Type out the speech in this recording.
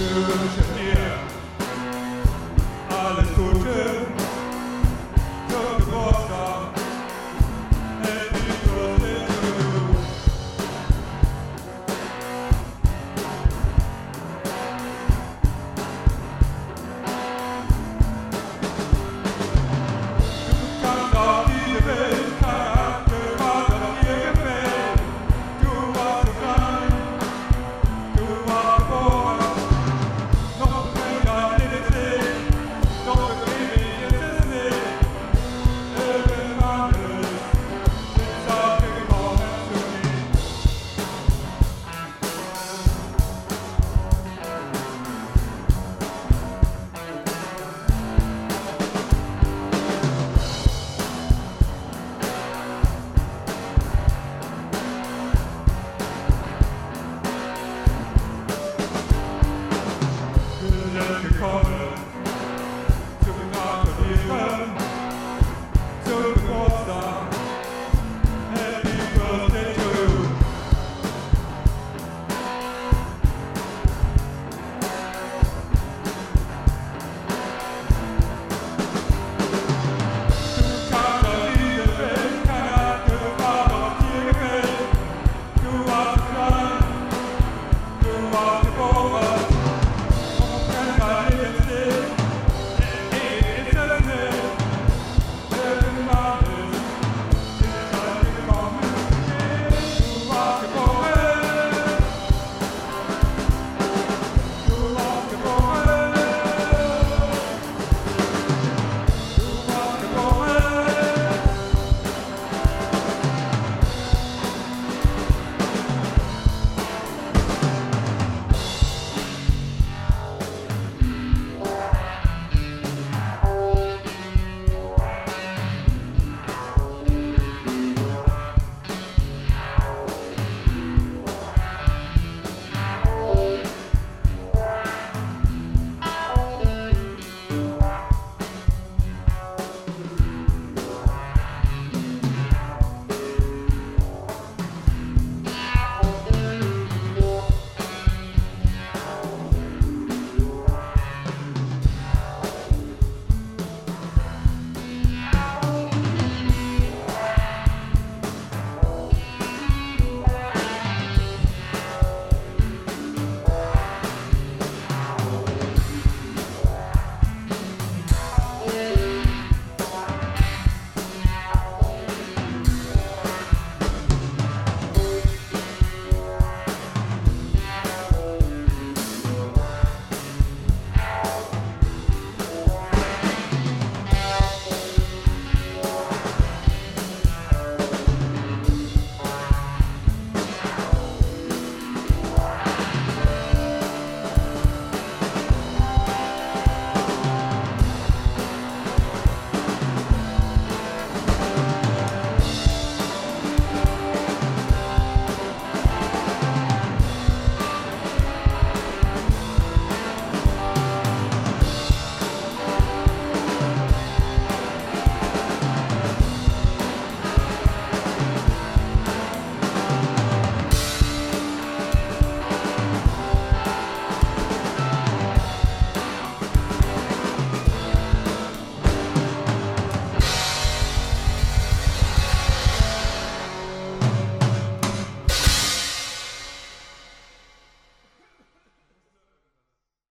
to